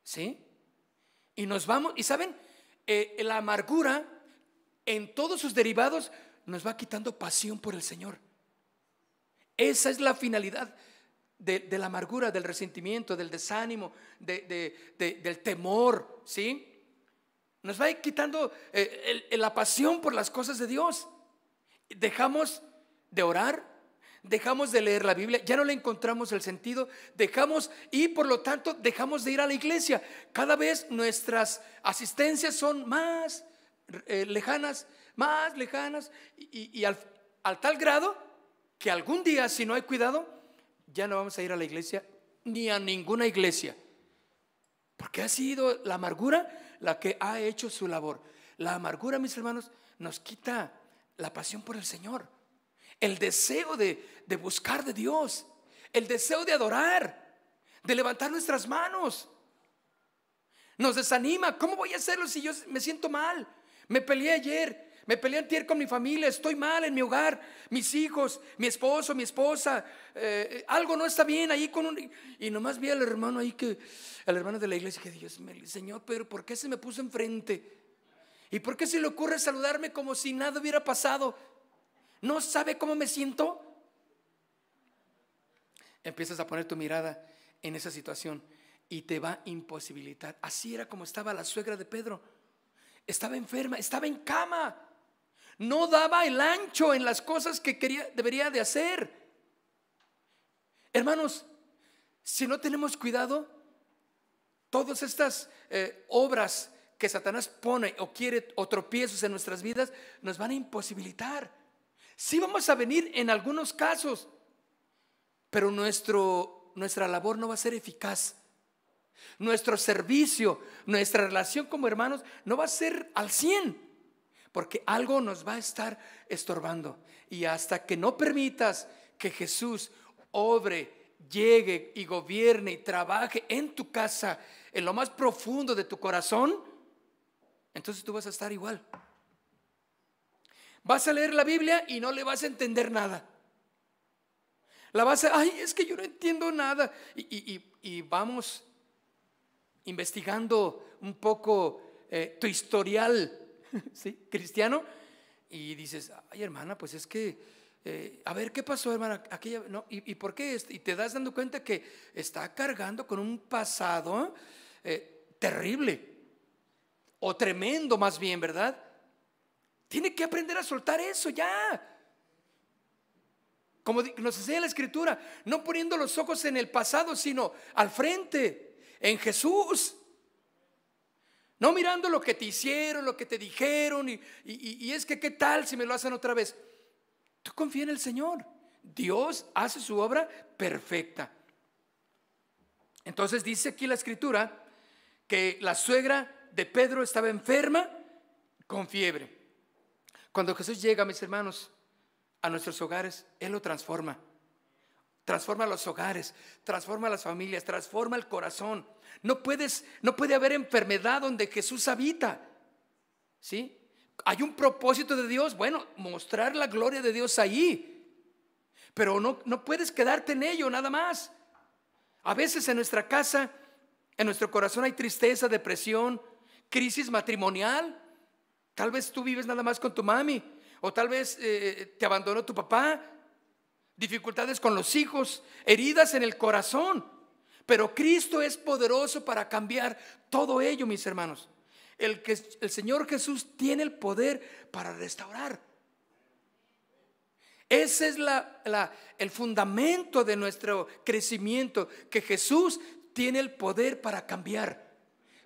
Speaker 1: ¿Sí? Y nos vamos, y saben, eh, la amargura en todos sus derivados nos va quitando pasión por el Señor. Esa es la finalidad de, la amargura, del resentimiento, del desánimo, del temor, ¿sí? Nos va quitando eh, la pasión por las cosas de Dios. Dejamos de orar, dejamos de leer la Biblia, ya no le encontramos el sentido, dejamos y por lo tanto dejamos de ir a la iglesia. Cada vez nuestras asistencias son más eh, lejanas, más lejanas y, al, al tal grado que algún día, si no hay cuidado, ya no vamos a ir a la iglesia ni a ninguna iglesia. Porque ha sido la amargura la que ha hecho su labor. La amargura, mis hermanos, nos quita la pasión por el Señor. El deseo de, de buscar de Dios. El deseo de adorar. De levantar nuestras manos. Nos desanima. ¿Cómo voy a hacerlo si yo me siento mal? Me peleé ayer. Me peleé antier con mi familia, estoy mal en mi hogar, mis hijos, mi esposo, mi esposa, eh, algo no está bien ahí con un... Y nomás vi al hermano ahí que, al hermano de la iglesia que Dios me, Señor, pero ¿por qué se me puso enfrente? ¿Y por qué se le ocurre saludarme como si nada hubiera pasado? ¿No sabe cómo me siento? Empiezas a poner tu mirada en esa situación y te va a imposibilitar. Así era como estaba la suegra de Pedro. Estaba enferma, estaba en cama no daba el ancho en las cosas que quería, debería de hacer. Hermanos, si no tenemos cuidado, todas estas eh, obras que Satanás pone o quiere o tropiezos en nuestras vidas nos van a imposibilitar. Sí vamos a venir en algunos casos, pero nuestro, nuestra labor no va a ser eficaz. Nuestro servicio, nuestra relación como hermanos no va a ser al 100. porque algo nos va a estar estorbando. Y hasta que no permitas que Jesús obre, llegue y gobierne y trabaje en tu casa, en lo más profundo de tu corazón, entonces tú vas a estar igual. Vas a leer la Biblia y no le vas a entender nada. La vas a, ay, es que yo no entiendo nada. Y, vamos investigando un poco eh, tu historial ¿sí? cristiano y dices, ay hermana, pues es que, eh, a ver, ¿qué pasó hermana? Aquella, no, ¿y, por qué? Y te das dando cuenta que está cargando con un pasado eh, terrible o tremendo más bien, ¿verdad? Tiene que aprender a soltar eso ya. Como nos enseña la escritura, no poniendo los ojos en el pasado, sino al frente, en Jesús. No mirando lo que te hicieron, lo que te dijeron, y, es que qué tal si me lo hacen otra vez. Tú confía en el Señor. Dios hace su obra perfecta. Entonces dice aquí la escritura que la suegra de Pedro estaba enferma con fiebre. Cuando Jesús llega, mis hermanos, a nuestros hogares, Él lo transforma. Transforma los hogares, transforma las familias, transforma el corazón. No puedes, no puede haber enfermedad donde Jesús habita. ¿Sí? Hay un propósito de Dios, bueno, mostrar la gloria de Dios ahí. Pero no, no puedes quedarte en ello nada más. A veces en nuestra casa, en nuestro corazón hay tristeza, depresión, crisis matrimonial. Tal vez tú vives nada más con tu mami, o tal vez eh, te abandonó tu papá, dificultades con los hijos, heridas en el corazón. Pero Cristo es poderoso para cambiar todo ello, mis hermanos. El, que, el Señor Jesús tiene el poder para restaurar. Ese es la, el fundamento de nuestro crecimiento, que Jesús tiene el poder para cambiar,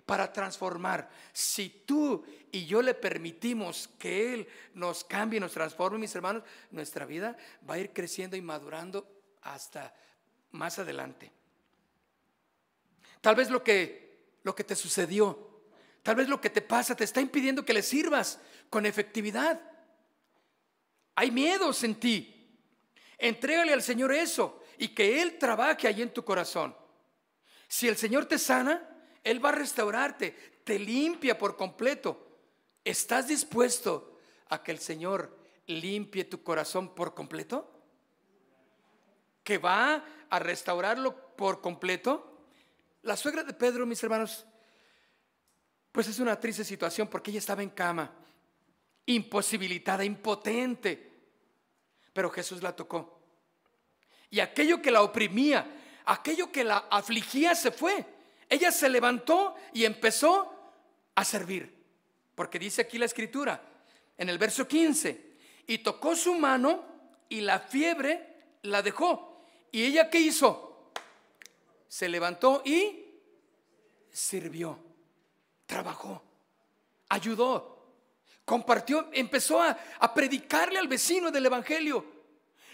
Speaker 1: para transformar. Si tú y yo le permitimos que Él nos cambie, nos transforme, mis hermanos, nuestra vida va a ir creciendo y madurando hasta más adelante. Tal vez lo que, lo que te sucedió, tal vez lo que te pasa te está impidiendo que le sirvas con efectividad. Hay miedos en ti. Entrégale al Señor eso y que Él trabaje allí en tu corazón. Si el Señor te sana, Él va a restaurarte, te limpia por completo. ¿Estás dispuesto a que el Señor limpie tu corazón por completo? ¿Que va a restaurarlo por completo? La suegra de Pedro, mis hermanos, pues es una triste situación porque ella estaba en cama, imposibilitada, impotente, pero Jesús la tocó. Y aquello que la oprimía, aquello que la afligía se fue. Ella se levantó y empezó a servir. Porque dice aquí la escritura, en el verso 15, y tocó su mano y la fiebre la dejó. ¿Y ella qué hizo? se levantó y sirvió, trabajó, ayudó, compartió, empezó a, predicarle al vecino del Evangelio.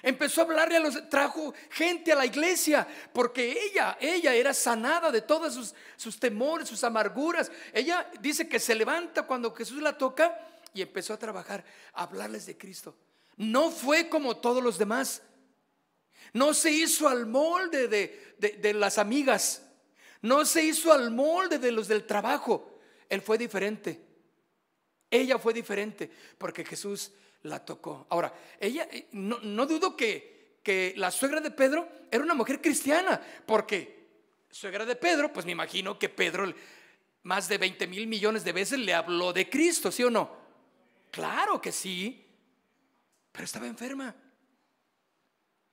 Speaker 1: Empezó a hablarle a los, trajo gente a la iglesia, porque ella, ella era sanada de todos sus, sus temores, sus amarguras. Ella dice que se levanta cuando Jesús la toca y empezó a trabajar, a hablarles de Cristo. No fue como todos los demás. No se hizo al molde de, las amigas. No se hizo al molde de los del trabajo. Él fue diferente. Ella fue diferente porque Jesús la tocó. Ahora, ella, eh, no, dudo que, que la suegra de Pedro era una mujer cristiana, porque suegra de Pedro, pues me imagino que Pedro más de 20 mil millones de veces le habló de Cristo, ¿sí o no? Claro que sí, pero estaba enferma.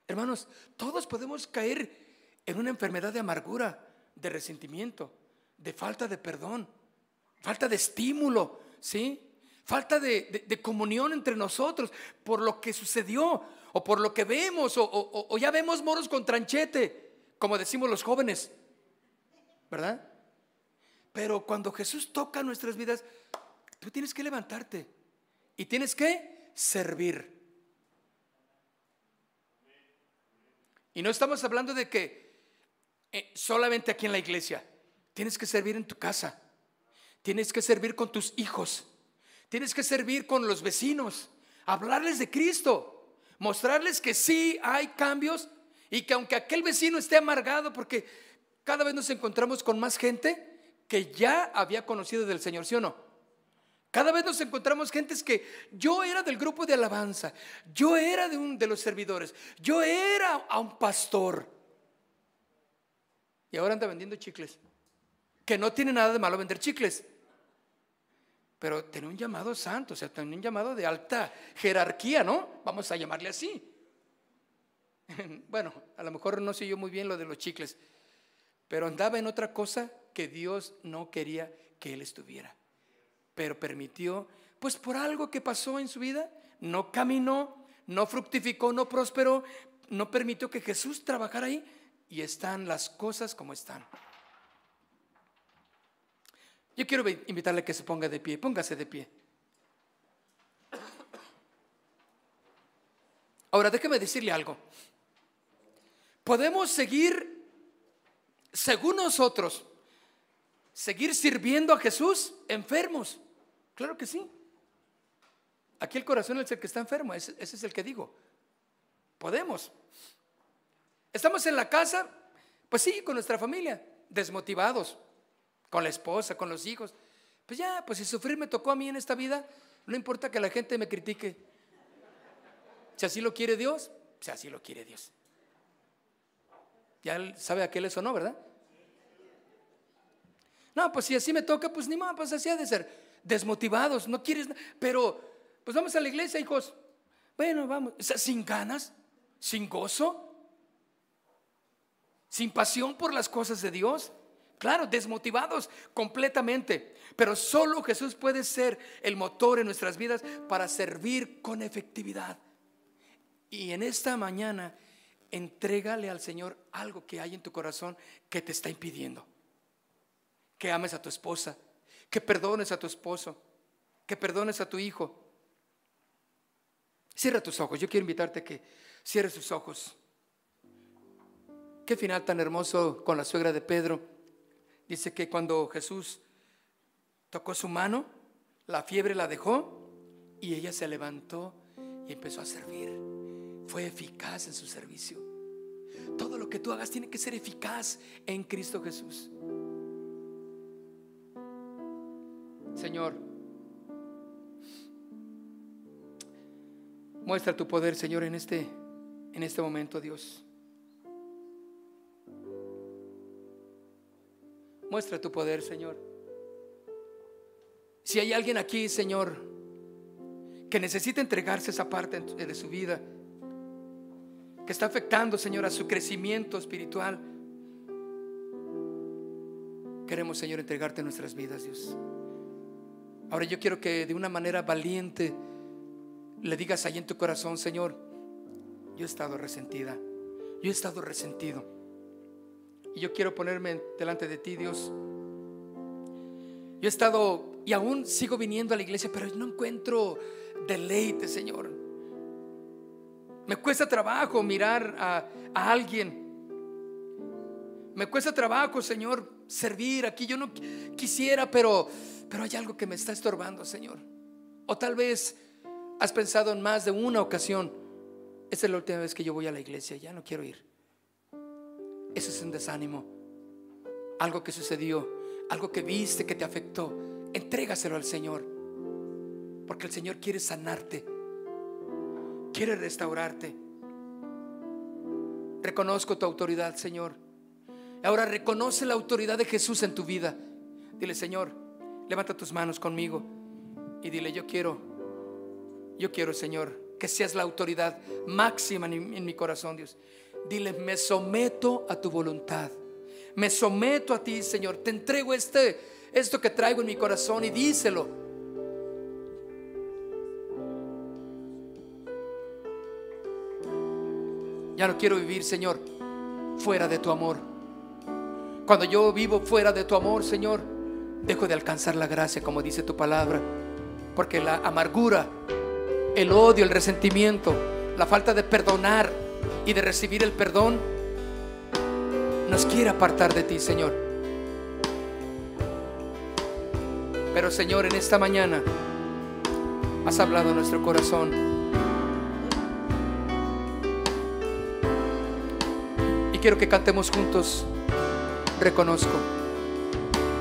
Speaker 1: Hermanos, todos podemos caer en una enfermedad de amargura, de resentimiento, de falta de perdón, falta de estímulo, ¿sí? Falta de, comunión entre nosotros por lo que sucedió o por lo que vemos o, ya vemos moros con tranchete, como decimos los jóvenes, ¿verdad? Pero cuando Jesús toca nuestras vidas, tú tienes que levantarte y tienes que servir. Y no estamos hablando de que eh, solamente aquí en la iglesia. Tienes que servir en tu casa. Tienes que servir con tus hijos. Tienes que servir con los vecinos, hablarles de Cristo, mostrarles que sí hay cambios y que aunque aquel vecino esté amargado, porque cada vez nos encontramos con más gente que ya había conocido del Señor, ¿sí o no? Cada vez nos encontramos gentes que yo era del grupo de alabanza, yo era de un de los servidores, yo era a un pastor. Y ahora anda vendiendo chicles. Que no tiene nada de malo vender chicles. Pero tiene un llamado santo, o sea, tiene un llamado de alta jerarquía, ¿no? Vamos a llamarle así. Bueno, a lo mejor no sé yo muy bien lo de los chicles, pero andaba en otra cosa que Dios no quería que él estuviera. Pero permitió, pues por algo que pasó en su vida, no caminó, no fructificó, no prosperó, no permitió que Jesús trabajara ahí y están las cosas como están. Yo quiero invitarle a que se ponga de pie, póngase de pie. Ahora déjeme decirle algo. Podemos seguir, según nosotros, seguir sirviendo a Jesús enfermos. Claro que sí. Aquí el corazón es el que está enfermo, ese, ese es el que digo. Podemos. Estamos en la casa, pues sí, con nuestra familia, desmotivados, con la esposa, con los hijos. Pues ya, pues si sufrir me tocó a mí en esta vida, no importa que la gente me critique. Si así lo quiere Dios, si así lo quiere Dios. Ya sabe a qué le sonó, ¿verdad? No, pues si así me toca, pues ni más, pues así ha de ser. Desmotivados, no quieres, pero pues vamos a la iglesia, hijos. Bueno, vamos, sin ganas, sin gozo sin pasión por las cosas de Dios. Claro, desmotivados completamente. Pero solo Jesús puede ser el motor en nuestras vidas para servir con efectividad. Y en esta mañana, entrégale al Señor algo que hay en tu corazón que te está impidiendo. Que ames a tu esposa, que perdones a tu esposo, que perdones a tu hijo. Cierra tus ojos. Yo quiero invitarte a que cierres tus ojos. Qué final tan hermoso con la suegra de Pedro. Dice que cuando Jesús tocó su mano, la fiebre la dejó y ella se levantó y empezó a servir. Fue eficaz en su servicio. Todo lo que tú hagas tiene que ser eficaz en Cristo Jesús. Señor, muestra tu poder, Señor, en este, en este momento, Dios. Muestra tu poder, Señor. Si hay alguien aquí, Señor, que necesita entregarse esa parte de su vida, que está afectando, Señor, a su crecimiento espiritual, queremos, Señor, entregarte nuestras vidas, Dios. Ahora yo quiero que de una manera valiente le digas ahí en tu corazón, Señor, yo he estado resentida, yo he estado resentido. Y yo quiero ponerme delante de ti, Dios. Yo he estado y aún sigo viniendo a la iglesia, pero no encuentro deleite, Señor. Me cuesta trabajo mirar a, alguien. Me cuesta trabajo, Señor, servir aquí. Yo no quisiera, pero, pero hay algo que me está estorbando, Señor. O tal vez has pensado en más de una ocasión. Esta es la última vez que yo voy a la iglesia, ya no quiero ir. Eso es un desánimo. Algo que sucedió, algo que viste que te afectó. Entrégaselo al Señor. Porque el Señor quiere sanarte. Quiere restaurarte. Reconozco tu autoridad, Señor. Ahora reconoce la autoridad de Jesús en tu vida. Dile, Señor, levanta tus manos conmigo y dile, yo quiero, yo quiero, Señor, que seas la autoridad máxima en, mi corazón, Dios. Dile, me someto a tu voluntad. Me someto a ti, Señor. Te entrego este, esto que traigo en mi corazón y díselo. Ya no quiero vivir, Señor, fuera de tu amor. Cuando yo vivo fuera de tu amor, Señor, dejo de alcanzar la gracia, como dice tu palabra. Porque la amargura, el odio, el resentimiento, la falta de perdonar, y de recibir el perdón, nos quiere apartar de ti, Señor. Pero Señor, en esta mañana has hablado nuestro corazón. Y quiero que cantemos juntos. Reconozco.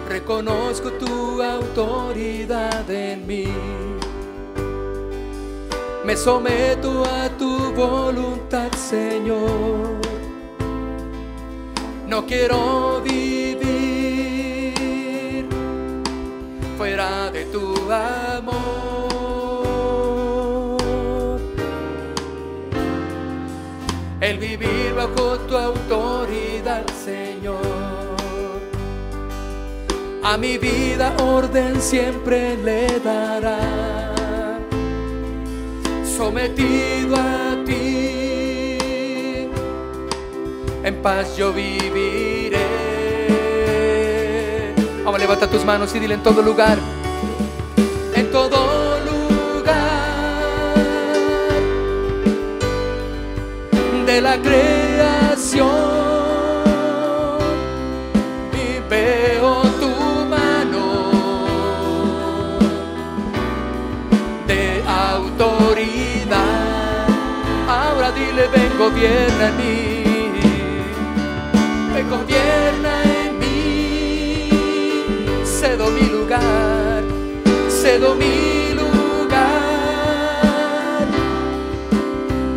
Speaker 1: Reconozco tu autoridad en mí. Me someto a tu voluntad, Señor. No quiero vivir fuera de tu amor. El vivir bajo tu autoridad, Señor. A mi vida orden siempre le dará sometido a ti, en paz yo viviré. Vamos, levanta tus manos y dile en todo lugar, en todo lugar de la creación. Gobierna en mí. Ven, gobierna en mí. Cedo mi lugar, cedo mi lugar.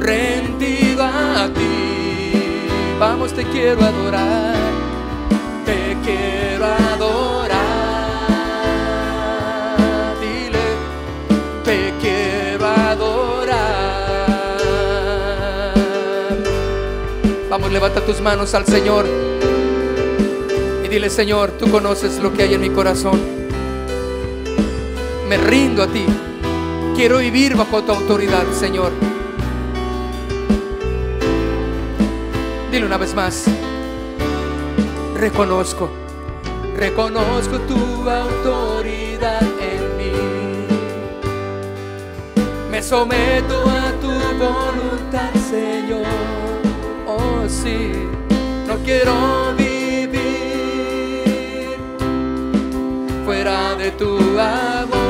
Speaker 1: Rendido a ti. Vamos, te quiero adorar. Levanta tus manos al Señor y dile, Señor, tú conoces lo que hay en mi corazón. Me rindo a ti. Quiero vivir bajo tu autoridad, Señor. Dile una vez más. Reconozco, reconozco tu autoridad en mí. Me someto a No quiero vivir fuera de tu amor.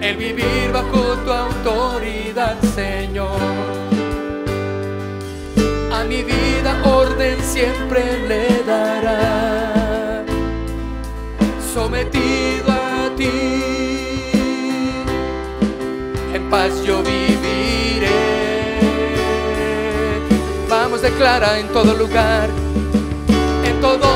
Speaker 1: El vivir bajo tu autoridad, Señor. A mi vida orden siempre le dará. Sometido a ti, yo viviré. Vamos, declara en todo lugar, en todo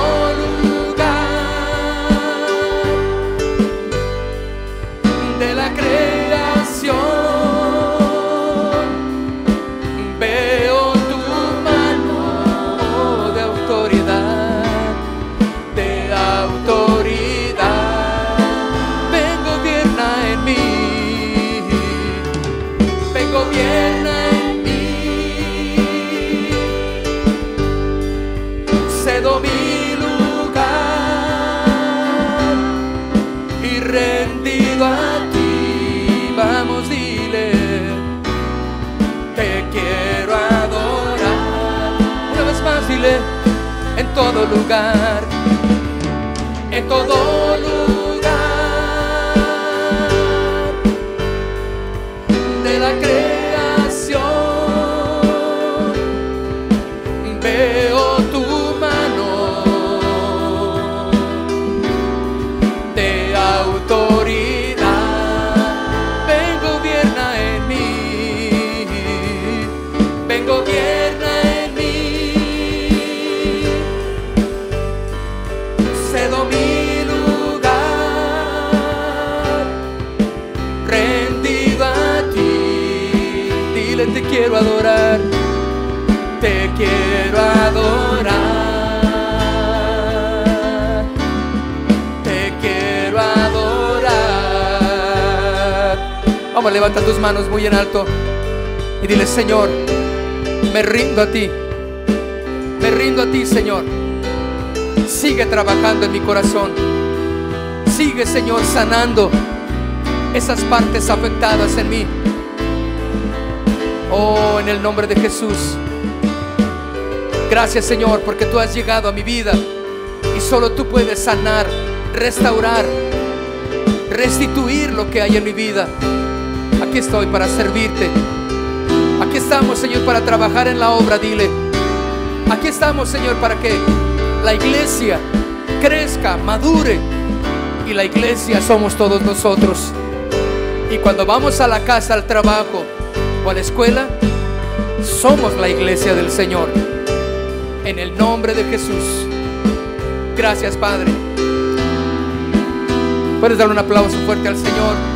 Speaker 1: a ti, me rindo a ti, Señor. Sigue trabajando en mi corazón, sigue, Señor, sanando esas partes afectadas en mí. Oh, en el nombre de Jesús. Gracias Señor porque tú has llegado a mi vida y solo tú puedes sanar restaurar, restituir lo que hay en mi vida. Aquí estoy para servirte. Aquí estamos, Señor, para trabajar en la obra, dile. Aquí estamos, Señor, para que la iglesia crezca, madure. Y la iglesia somos todos nosotros. Y cuando vamos a la casa, al trabajo o a la escuela, somos la iglesia del Señor. En el nombre de Jesús. Gracias, Padre. Puedes dar un aplauso fuerte al Señor.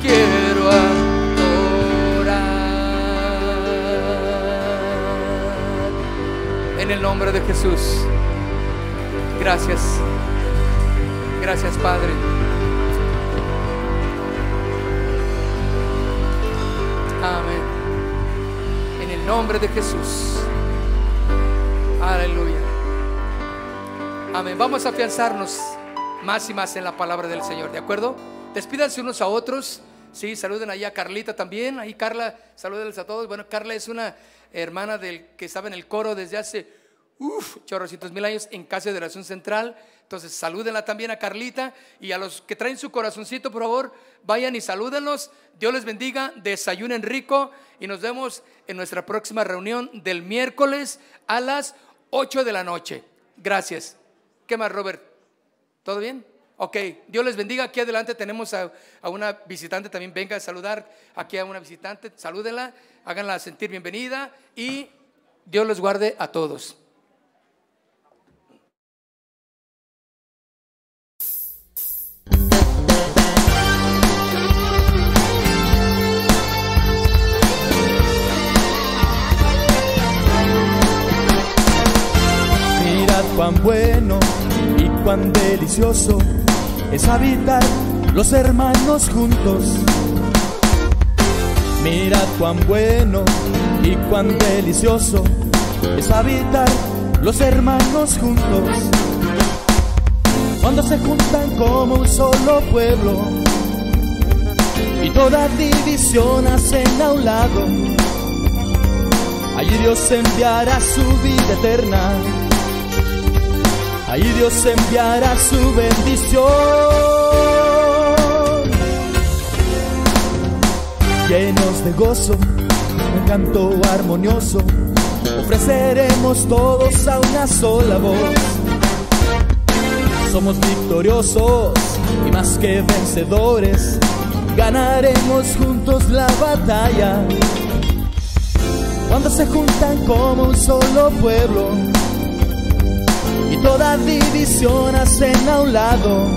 Speaker 1: Quiero adorar. En el nombre de Jesús. Gracias. Gracias, Padre. Amén. En el nombre de Jesús. Aleluya. Amén. Vamos a afianzarnos más y más en la palabra del Señor, ¿de acuerdo? Despídanse unos a otros. Sí, saluden ahí a Carlita también. Ahí Carla, salúdenles a todos. Bueno, Carla es una hermana del que estaba en el coro desde hace uf, chorrocientos mil años en Casa de Oración Central. Entonces, salúdenla también a Carlita y a los que traen su corazoncito, por favor, vayan y salúdenlos. Dios les bendiga, desayunen rico y nos vemos en nuestra próxima reunión del miércoles a las 8 de la noche. Gracias. ¿Qué más, Robert? ¿Todo bien? Ok, Dios les bendiga. Aquí adelante tenemos a, una visitante también. Venga a saludar aquí a una visitante. Salúdenla, háganla sentir bienvenida y Dios les guarde a todos.
Speaker 2: Mirad cuán bueno y cuán delicioso es habitar los hermanos juntos. Mirad cuán bueno y cuán delicioso es habitar los hermanos juntos. Cuando se juntan como un solo pueblo y toda división hacen a un lado. Allí Dios enviará su vida eterna. Allí Dios enviará su bendición. Llenos de gozo, un canto armonioso, ofreceremos todos a una sola voz. Somos victoriosos y más que vencedores, ganaremos juntos la batalla. Cuando se juntan como un solo pueblo toda división hacen a un lado,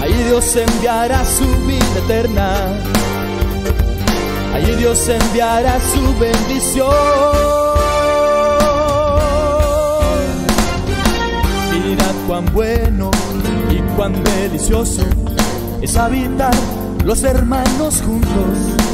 Speaker 2: ahí Dios enviará su vida eterna. Allí Dios enviará su bendición. Mirad cuán bueno y cuán delicioso es habitar los hermanos juntos